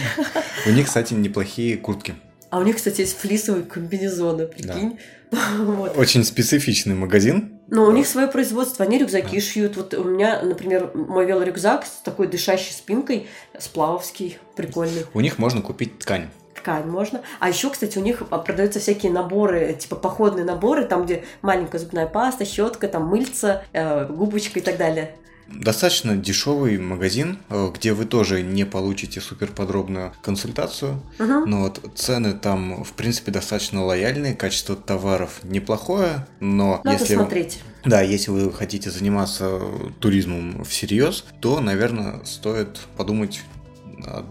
У них, кстати, неплохие куртки. А у них, кстати, есть флисовые комбинезоны, прикинь. Вот. Очень специфичный магазин. Но у них свое производство, они рюкзаки шьют. Вот у меня, например, мой велорюкзак с такой дышащей спинкой, сплавовский, прикольный. У них можно купить ткань. ткань можно. А еще, кстати, у них продаются всякие наборы, типа походные наборы, там, где маленькая зубная паста, щетка, там мыльца, э, губочка и так далее. Достаточно дешевый магазин, э, где вы тоже не получите супер подробную консультацию. Мгм. Но вот цены там, в принципе, достаточно лояльные, качество товаров неплохое, но Надо если... смотреть. Да, если вы хотите заниматься туризмом всерьез, то, наверное, стоит подумать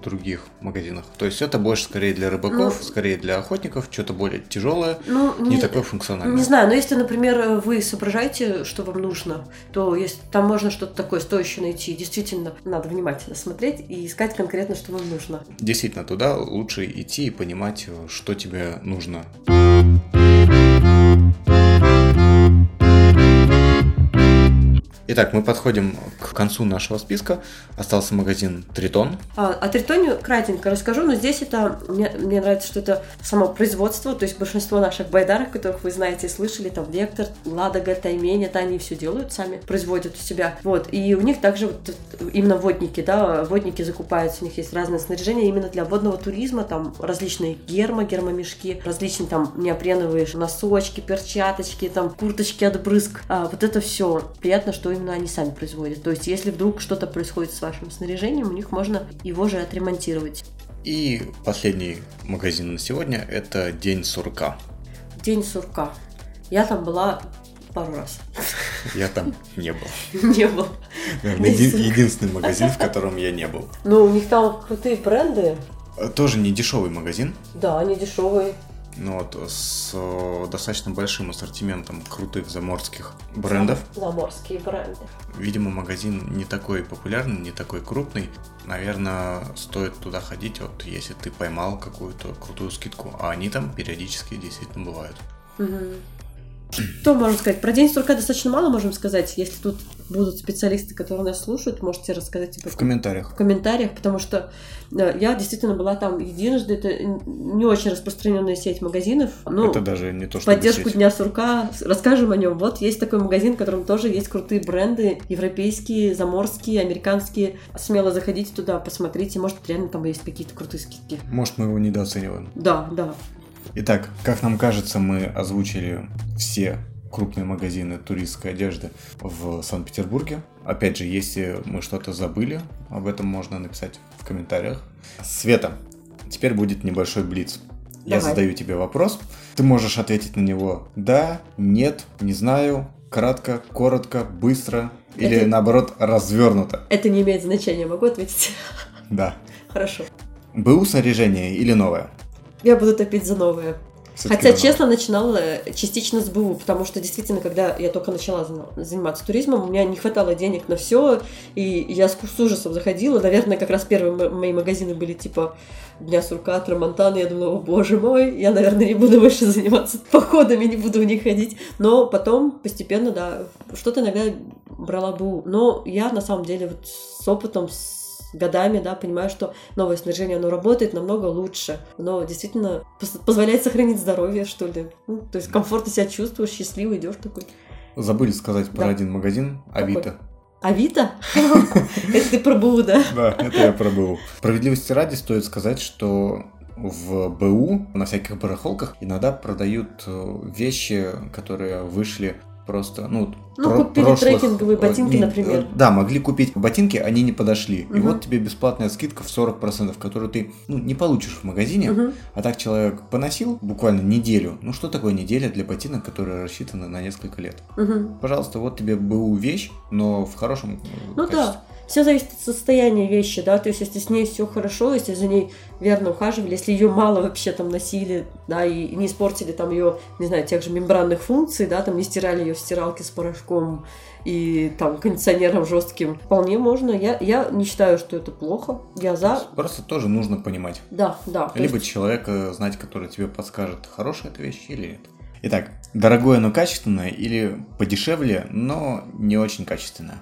других магазинах. То есть это больше скорее для рыбаков, Ну, скорее для охотников, что-то более тяжелое, Ну, не, такое функциональное. Не знаю, но если, например, вы соображаете, что вам нужно, то есть, там можно что-то такое стоящее найти. Действительно, надо внимательно смотреть и искать конкретно, что вам нужно. Действительно, туда лучше идти и понимать, э, что тебе нужно. Итак, мы подходим к концу нашего списка. Остался магазин Тритон. А, о Тритоне кратенько расскажу, но здесь это, мне, мне нравится, что это само производство, то есть большинство наших байдарок, которых вы знаете и слышали, там Вектор, Ладога, Таймень, это они все делают сами, производят у себя. Вот, и у них также вот именно водники, да, водники закупаются, у них есть разное снаряжение именно для водного туризма, там различные гермо, гермомешки, различные там неопреновые носочки, перчаточки, там курточки от брызг. А, вот это все приятно, что именно они сами производят. То есть, если вдруг что-то происходит с вашим снаряжением, у них можно его же отремонтировать. И последний магазин на сегодня – это День сурка. День сурка. Я там была Пару раз. Я там не был. Не был. Наверное, еди- единственный магазин, в котором я не был. Ну, у них там крутые бренды. Тоже не дешевый магазин, Да, они дешевые. Но вот с э, достаточно большим ассортиментом крутых заморских брендов. Заморские бренды. Видимо, магазин не такой популярный, не такой крупный. Наверное, стоит туда ходить, вот если ты поймал какую-то крутую скидку. А они там периодически действительно бывают. Мгм. Что можно сказать? Про день сурка достаточно мало можем сказать. Если тут будут специалисты, которые нас слушают, можете рассказать типа, В комментариях. в комментариях, потому что э, я действительно была там единожды. Это не очень распространенная сеть магазинов. Ну, Это даже не то, что поддержку Дня сурка расскажем о нем. Вот есть такой магазин, в котором тоже есть крутые бренды, европейские, заморские, американские. Смело заходите туда, посмотрите, может реально там есть какие-то крутые скидки. Может, мы его недооцениваем. Да, да. Итак, как нам кажется, мы озвучили все крупные магазины туристской одежды в Санкт-Петербурге. Опять же, если мы что-то забыли, об этом можно написать в комментариях. Света, теперь будет небольшой блиц. Я Давай. задаю тебе вопрос. Ты можешь ответить на него да, нет, не знаю, кратко, коротко, быстро или Это- наоборот развернуто. Это не имеет значения, могу ответить? Да. Хорошо. БУ снаряжение или новое? Я буду топить за новое. Хотя, новое. честно, начинала частично с БУ, потому что действительно, когда я только начала заниматься туризмом, у меня не хватало денег на все, и я с, ужасом заходила. Наверное, как раз первые мои магазины были типа Дня сурка, Трамонтана. Я думала, о боже мой, я, наверное, не буду больше заниматься походами, не буду в них ходить. Но потом постепенно, да, что-то иногда брала БУ. Но я, на самом деле, вот с опытом, с годами, да, понимаю, что новое снаряжение, оно работает намного лучше. Оно действительно позволяет сохранить здоровье, что ли. Ну, то есть комфортно себя чувствуешь, счастливый, идешь такой. Забыли сказать про Да. один магазин, Авито. Авито? Это ты про БУ, да? Да, это я про БУ. Справедливости ради стоит сказать, что в БУ на всяких барахолках иногда продают э, вещи, которые вышли просто, ну, Ну, купили трекинговые ботинки, не- например. э, Да, могли купить ботинки, они не подошли. И Мгм. вот тебе бесплатная скидка в 40%, которую ты ну, не получишь в магазине. Мгм. А так человек поносил буквально неделю. Ну что такое неделя для ботинок, которые рассчитаны на несколько лет? Мгм. Пожалуйста, вот тебе БУ вещь, но в хорошем э, Ну качестве. да, все зависит от состояния вещи, да, то есть если с ней все хорошо, если за ней верно ухаживали, если ее мало вообще там носили, да, и не испортили там ее, не знаю, тех же мембранных функций, да, там не стирали ее в стиралке с порошком и там кондиционером жестким, вполне можно. Я, я не считаю, что это плохо, я за, Просто тоже нужно понимать. да, да. Либо есть- человека знать, который тебе подскажет, хорошая эта вещь или нет. Итак, дорогое, но качественное или подешевле, но не очень качественное.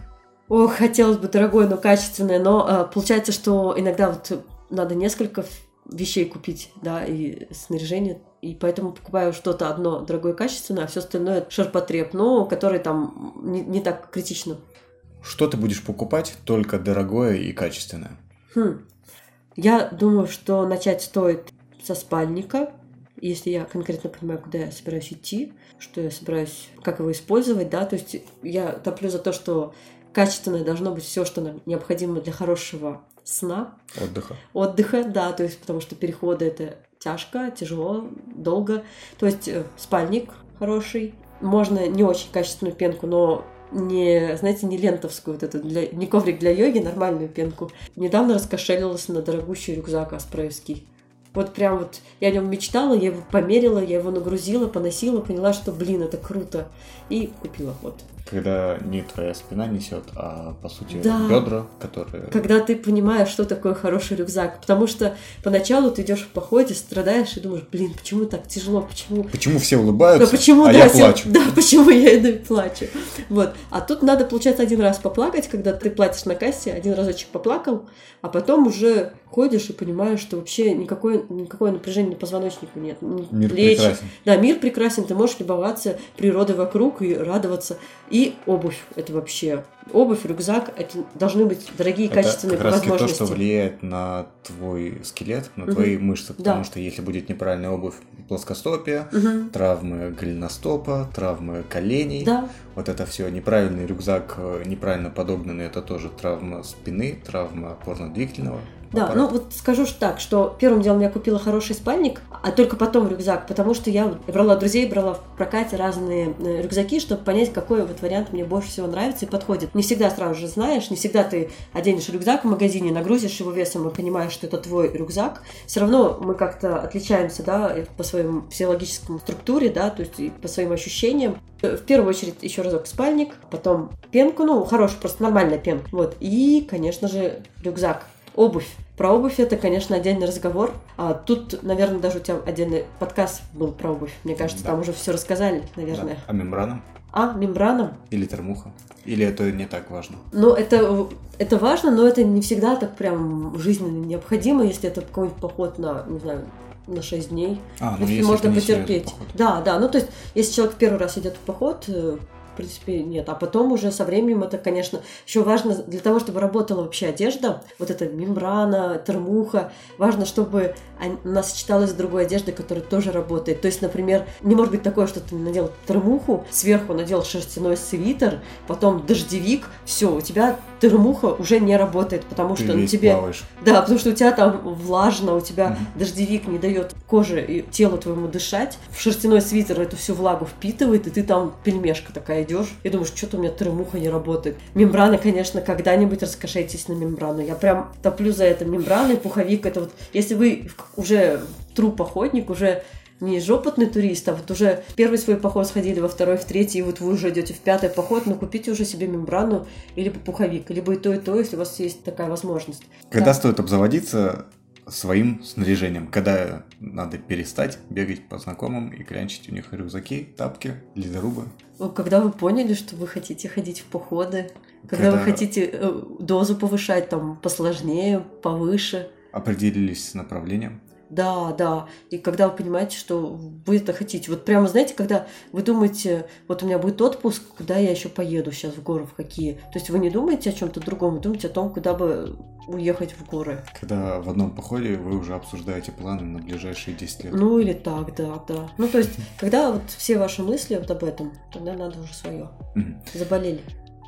Ох, хотелось бы дорогое, но качественное, но а, получается, что иногда вот надо несколько вещей купить, да, и снаряжение, и поэтому покупаю что-то одно дорогое качественное, а все остальное ширпотреб, но который там не, не так критично. Что ты будешь покупать, только дорогое и качественное? Хм. Я думаю, что начать стоит со спальника, если я конкретно понимаю, куда я собираюсь идти, что я собираюсь, как его использовать, да, то есть я топлю за то, что качественное должно быть все, что нам необходимо для хорошего сна, Отдыха. отдыха, да, то есть потому что переходы это тяжко, тяжело, долго. То есть э, спальник хороший, можно не очень качественную пенку, но не, знаете, не лентовскую, вот эту, для, не коврик для йоги, нормальную пенку. Недавно раскошелилась на дорогущий рюкзак аспреевский. Вот прям вот я о нем мечтала, я его померила, я его нагрузила, поносила, поняла, что, блин, это круто. И купила вот. Когда не твоя спина несет, а по сути Да. бедра, которые... когда ты понимаешь, что такое хороший рюкзак. Потому что поначалу ты идешь в походе, страдаешь и думаешь, блин, почему так тяжело, почему... Почему все Да улыбаются, почему, а да, я всё- плачу? Да, почему я иду и плачу. Вот. А тут надо, получается, один раз поплакать, когда ты платишь на кассе, один разочек поплакал, а потом уже ходишь и понимаешь, что вообще никакое, никакое напряжение позвоночника нет. ни Мир плеч. прекрасен. Да, мир прекрасен, ты можешь любоваться природой вокруг и радоваться. И обувь, это вообще обувь, рюкзак, это должны быть дорогие, Это качественные как раз таки то, возможности. что влияет на твой скелет, на Мгм. твои мышцы, потому Да. что если будет неправильная обувь, плоскостопие, Мгм. травмы голеностопа, травмы коленей, Да, вот это все, неправильный рюкзак, э, неправильно подогнанный, это тоже травма спины, травма опорно-двигательного Да, ну вот скажу так, что первым делом я купила хороший спальник, а только потом рюкзак, потому что я брала друзей, брала в прокате разные э, рюкзаки, чтобы понять, какой вот вариант мне больше всего нравится и подходит. Не всегда сразу же знаешь, не всегда ты оденешь рюкзак в магазине, нагрузишь его весом и понимаешь, что это твой рюкзак. Все равно мы как-то отличаемся, да, по своему физиологическому структуре, да, то есть и по своим ощущениям. Э, В первую очередь еще разок спальник, потом пенку, ну, хороший, просто нормальная пенка. Вот. И, конечно же, рюкзак. Обувь. Про обувь это, конечно, отдельный разговор. А тут, наверное, даже у тебя отдельный подкаст был про обувь. Мне кажется, Да. там уже все рассказали, Да. наверное. А мембрана? А, мембрана. Или термуха? Или это не так важно? Ну, это, это важно, но это не всегда так прям жизненно необходимо, если это какой-нибудь поход на, не знаю, на 6 дней. А, ну если можно потерпеть. Да, да. Ну, то есть, если человек первый раз идет в поход, э, в принципе, нет. А потом уже со временем это, конечно, еще важно для того, чтобы работала вообще одежда, вот эта мембрана, термуха, важно, чтобы он- она сочеталась с другой одеждой, которая тоже работает. То есть, например, не может быть такое, что ты надел термуху, сверху надел шерстяной свитер, потом дождевик, все, у тебя термуха уже не работает, потому что на весь тебе... плаваешь. Да, потому что у тебя там влажно, у тебя Мгм. дождевик не дает коже и телу твоему дышать. В шерстяной свитер эту всю влагу впитывает, и ты там пельмешка такая идешь и думаешь, что-то у меня термуха не работает. Мембрана, конечно, когда-нибудь раскошейтесь на мембрану. Я прям топлю за это. Мембрана и пуховик. Это вот, если вы уже труп охотник, уже не жопотный турист, а вот уже в первый свой поход сходили, во второй, в третий, и вот вы уже идете в пятый поход, ну купите уже себе мембрану или пуховик, либо и то, и то, если у вас есть такая возможность. Когда Да. стоит обзаводиться своим снаряжением? Когда надо перестать бегать по знакомым и клянчить у них рюкзаки, тапки, ледорубы? Когда вы поняли, что вы хотите ходить в походы, когда, вы Когда- хотите э, дозу повышать, там, посложнее, повыше. Определились с направлением? Да, да. И когда вы понимаете, что вы это хотите. Вот прямо, знаете, когда вы думаете, вот у меня будет отпуск, куда я еще поеду сейчас в горы, в какие. То есть вы не думаете о чем-то другом, вы думаете о том, куда бы уехать в горы. Когда в одном походе вы уже обсуждаете планы на ближайшие 10 лет. Ну или так, да, да. Ну то есть, когда вот все ваши мысли вот об этом, тогда надо уже свое. Заболели.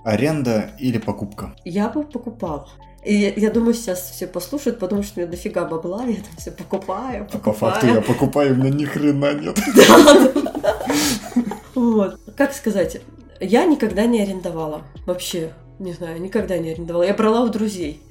Аренда или покупка? Я бы покупала. И я, я думаю, сейчас все послушают, потому что у меня дофига бабла, я там все покупаю, А по покупаю. факту я покупаю, у меня ни хрена нет. Вот. Как сказать, я никогда не арендовала. Вообще, не знаю, никогда не арендовала. Я брала у друзей.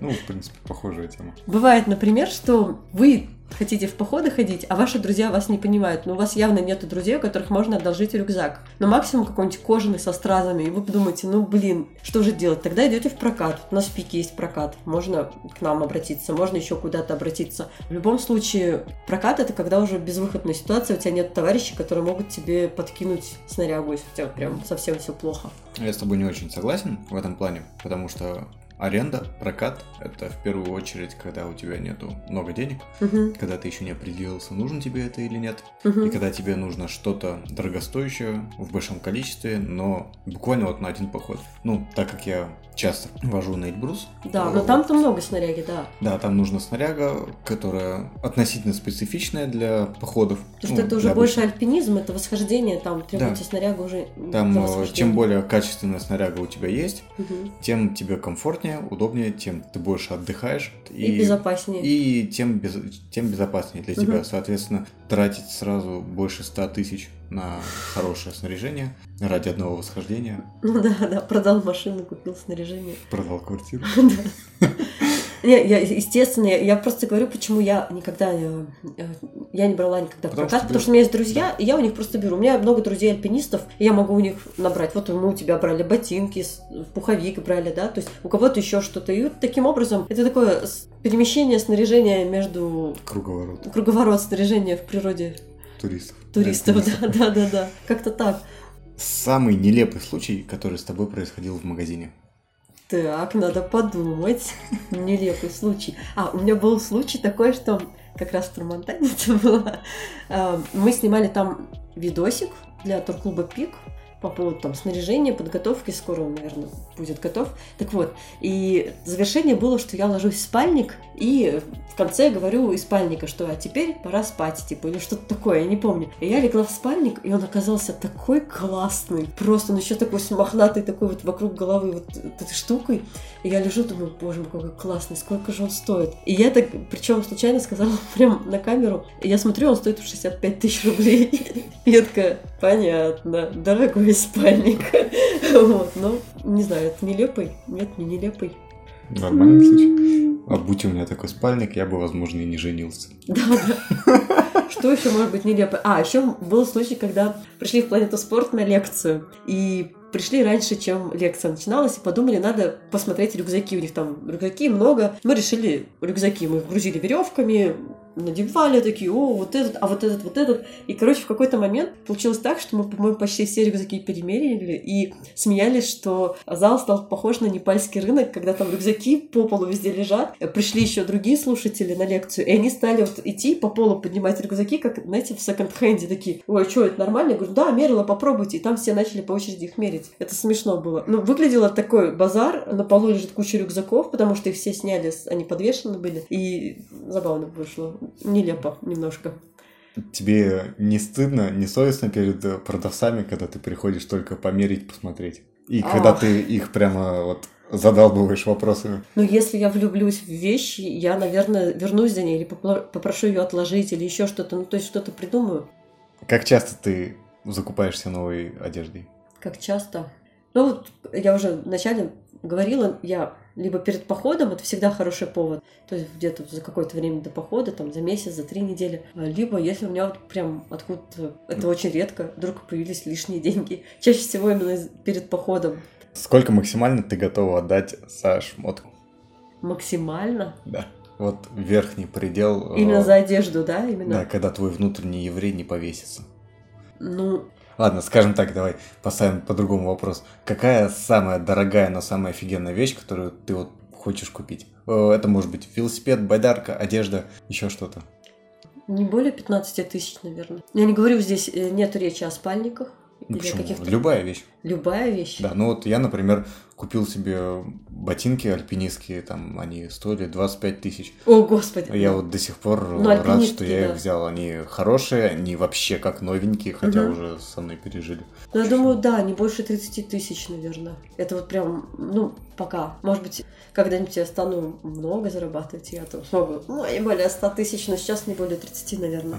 Ну, в принципе, похожая тема. Бывает, например, что вы хотите в походы ходить, а ваши друзья вас не понимают. Но у вас явно нет друзей, у которых можно одолжить рюкзак. Но максимум какой-нибудь кожаный со стразами. И вы подумаете, ну блин, что же делать? Тогда идете в прокат. У нас в пике есть прокат. Можно к нам обратиться, можно еще куда-то обратиться. В любом случае, прокат это когда уже безвыходная ситуация, у тебя нет товарищей, которые могут тебе подкинуть снарягу, если у тебя прям совсем все плохо. Я с тобой не очень согласен в этом плане, потому что аренда, прокат – это в первую очередь, когда у тебя нету много денег, Мгм, когда ты еще не определился, нужно тебе это или нет, мгм. и когда тебе нужно что-то дорогостоящее в большом количестве, но буквально вот на один поход. Ну, так как я часто вожу на Эльбрус, Да, но там-то много снаряги, да. Да, там нужна снаряга, которая относительно специфичная для походов. Потому ну, что это уже больше обычных. альпинизм, это восхождение, там требуется снаряга уже Там, для э, чем более качественная снаряга у тебя есть, Мгм. тем тебе комфортнее, удобнее, тем ты больше отдыхаешь. И, безопаснее. И тем, без- тем безопаснее для Мгм. тебя. Соответственно, тратить сразу больше 100 тысяч на хорошее снаряжение ради одного восхождения. Ну да, да, продал машину, купил снаряжение. Продал квартиру. Не, я, естественно, я, я просто говорю, почему я никогда э, э, я не брала никогда Потому прокат, что потому что у меня есть друзья, и я у них просто беру. У меня много друзей альпинистов, и я могу у них набрать. Вот мы у тебя брали ботинки, пуховик брали, да, то есть у кого-то еще что-то. И вот таким образом это такое перемещение снаряжения между Круговорот круговорот снаряжения в природе туристов. туристов, да, да, да, да, как-то так. Самый нелепый случай, который с тобой происходил в магазине. Так, надо подумать. Нелепый случай. А, у меня был случай такой, что как раз в Турмантане это было. А, Мы снимали там видосик для турклуба «Пик». По поводу там снаряжения, подготовки, скоро он, наверное, будет готов. Так вот, и завершение было, что я ложусь в спальник, и в конце говорю из спальника, что а теперь пора спать, типа, или что-то такое, я не помню. И я легла в спальник, и он оказался такой классный, просто он еще такой мохнатый, такой вот вокруг головы вот этой штукой. И я лежу, думаю, боже мой, какой классный, сколько же он стоит. И я так, причем случайно сказала прям на камеру, я смотрю, он стоит 65 тысяч рублей. И я такая, понятно, дорогой спальник. Вот, но, не знаю, это нелепый? Нет, не нелепый. Нормальный случай. А будь у меня такой спальник, я бы, возможно, и не женился. Да, да. Что еще может быть нелепо? А, еще был случай, когда пришли в Планету Спорт на лекцию, и пришли раньше, чем лекция начиналась, и подумали, надо посмотреть рюкзаки. У них там рюкзаки много. Мы решили рюкзаки, мы их грузили веревками, надевали такие, о, вот этот, а вот этот, вот этот. И, короче, в какой-то момент получилось так, что мы, по-моему, почти все рюкзаки перемерили и смеялись, что зал стал похож на непальский рынок, когда там рюкзаки по полу везде лежат. Пришли еще другие слушатели на лекцию, и они стали вот идти по полу поднимать рюкзаки, как, знаете, в секонд-хенде такие, ой, что, это нормально? Я говорю, да, мерила, попробуйте. И там все начали по очереди их мерить. Это смешно было. Ну, выглядело такой базар, на полу лежит куча рюкзаков, потому что их все сняли, они подвешены были, и забавно вышло нелепо немножко. Тебе не стыдно, не совестно перед продавцами, когда ты приходишь только померить, посмотреть? И а. когда ты их прямо вот задалбываешь вопросами. Ну, если я влюблюсь в вещи, я, наверное, вернусь за ней или попрошу ее отложить или еще что-то, ну, то есть что-то придумаю. Как часто ты закупаешься новой одеждой? Как часто? Ну, вот я уже вначале говорила, я либо перед походом, это всегда хороший повод, то есть где-то за какое-то время до похода, там за месяц, за три недели, либо если у меня вот прям откуда-то, это очень редко, вдруг появились лишние деньги, чаще всего именно перед походом. Сколько максимально ты готова отдать за шмотку? Максимально? Да. Вот верхний предел. Именно э, за одежду, да? Именно? Да, когда твой внутренний еврей не повесится. Ну, Ладно, скажем так, давай поставим по-другому вопрос. Какая самая дорогая, но самая офигенная вещь, которую ты вот хочешь купить? Э, это может быть велосипед, байдарка, одежда, еще что-то. Не более 15 тысяч, наверное. Я не говорю, здесь э, нет речи о спальниках. Ну, почему? Любая вещь. Любая вещь. Да, ну вот я, например, купил себе ботинки альпинистские, там они стоили 25 тысяч. О, господи. Я вот до сих пор ну, рад, что я да. их взял. Они хорошие, они вообще как новенькие, хотя угу. уже со мной пережили. Ну, я думаю, да, не больше 30 тысяч, наверное. Это вот прям, ну, пока. Может быть, когда-нибудь я стану много зарабатывать, я там смогу, ну, не более 100 тысяч, но сейчас не более 30, наверное.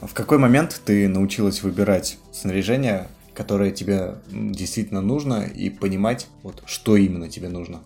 А в какой момент ты научилась выбирать снаряжение которое тебе действительно нужно, и понимать, вот, что именно тебе нужно.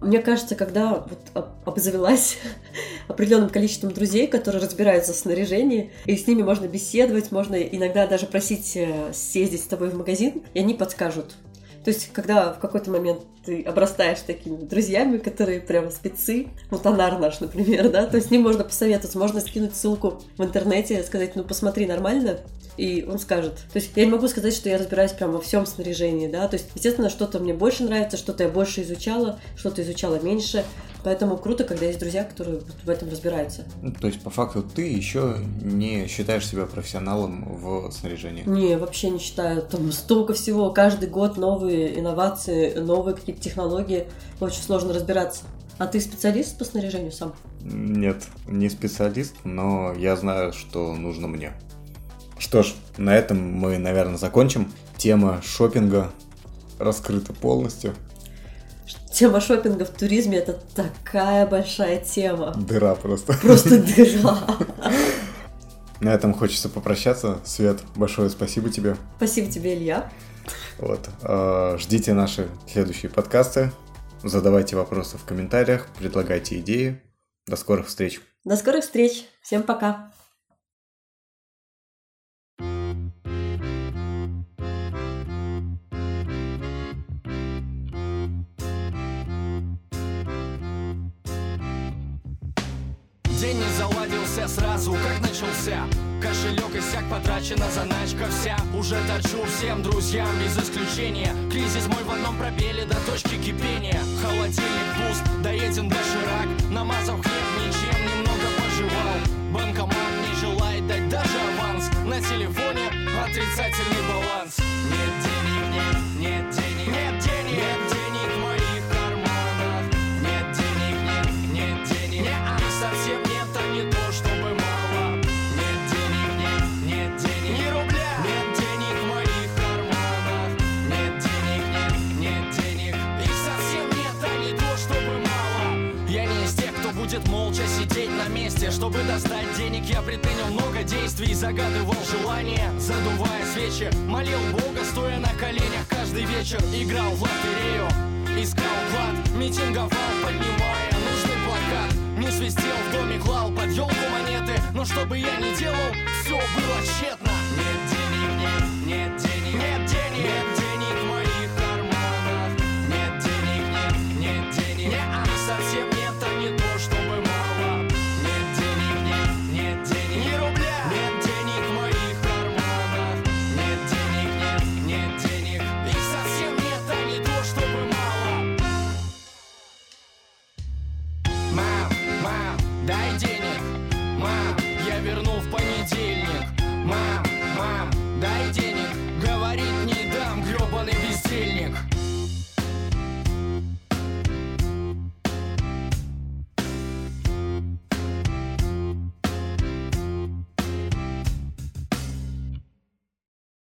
Мне кажется, когда вот обзавелась определенным количеством друзей, которые разбираются в снаряжении, и с ними можно беседовать, можно иногда даже просить э, съездить с тобой в магазин, и они подскажут, то есть, когда в какой-то момент ты обрастаешь такими друзьями, которые прямо спецы, ну, Тонар наш, например, да, то есть с ним можно посоветоваться, можно скинуть ссылку в интернете, сказать, ну, посмотри, нормально, и он скажет. То есть я не могу сказать, что я разбираюсь прямо во всем снаряжении, да, то есть, естественно, что-то мне больше нравится, что-то я больше изучала, что-то изучала меньше, Поэтому круто, когда есть друзья, которые в этом разбираются. Ну, то есть, по факту, ты еще не считаешь себя профессионалом в снаряжении? Не, вообще не считаю. Там столько всего. Каждый год новые инновации, новые какие-то технологии. Очень сложно разбираться. А ты специалист по снаряжению сам? Нет, не специалист, но я знаю, что нужно мне. Что ж, на этом мы, наверное, закончим. Тема шопинга раскрыта полностью. Тема шопинга в туризме это такая большая тема. Дыра просто. Просто дыра. На этом хочется попрощаться. Свет, большое спасибо тебе. Спасибо тебе, Илья. Вот. А, ждите наши следующие подкасты. Задавайте вопросы в комментариях, предлагайте идеи. До скорых встреч. До скорых встреч. Всем пока. День не заладился сразу, как начался. Кошелек иссяк, потрачена заначка вся. Уже торчу всем друзьям без исключения. Кризис мой в одном пробеле до точки кипения. Холодильник пуст, доеден доширак Намазав хлеб ничем, немного пожевал. Банкомат не желает дать даже аванс. На телефоне отрицательный баланс месте Чтобы достать денег, я предпринял много действий Загадывал желания, задувая свечи Молил Бога, стоя на коленях каждый вечер Играл в лотерею, искал клад Митинговал, поднимая нужный плакат Не свистел в доме, клал под елку монеты Но что бы я ни делал, все было тщетно. Нет денег, нет, нет денег, нет денег, нет денег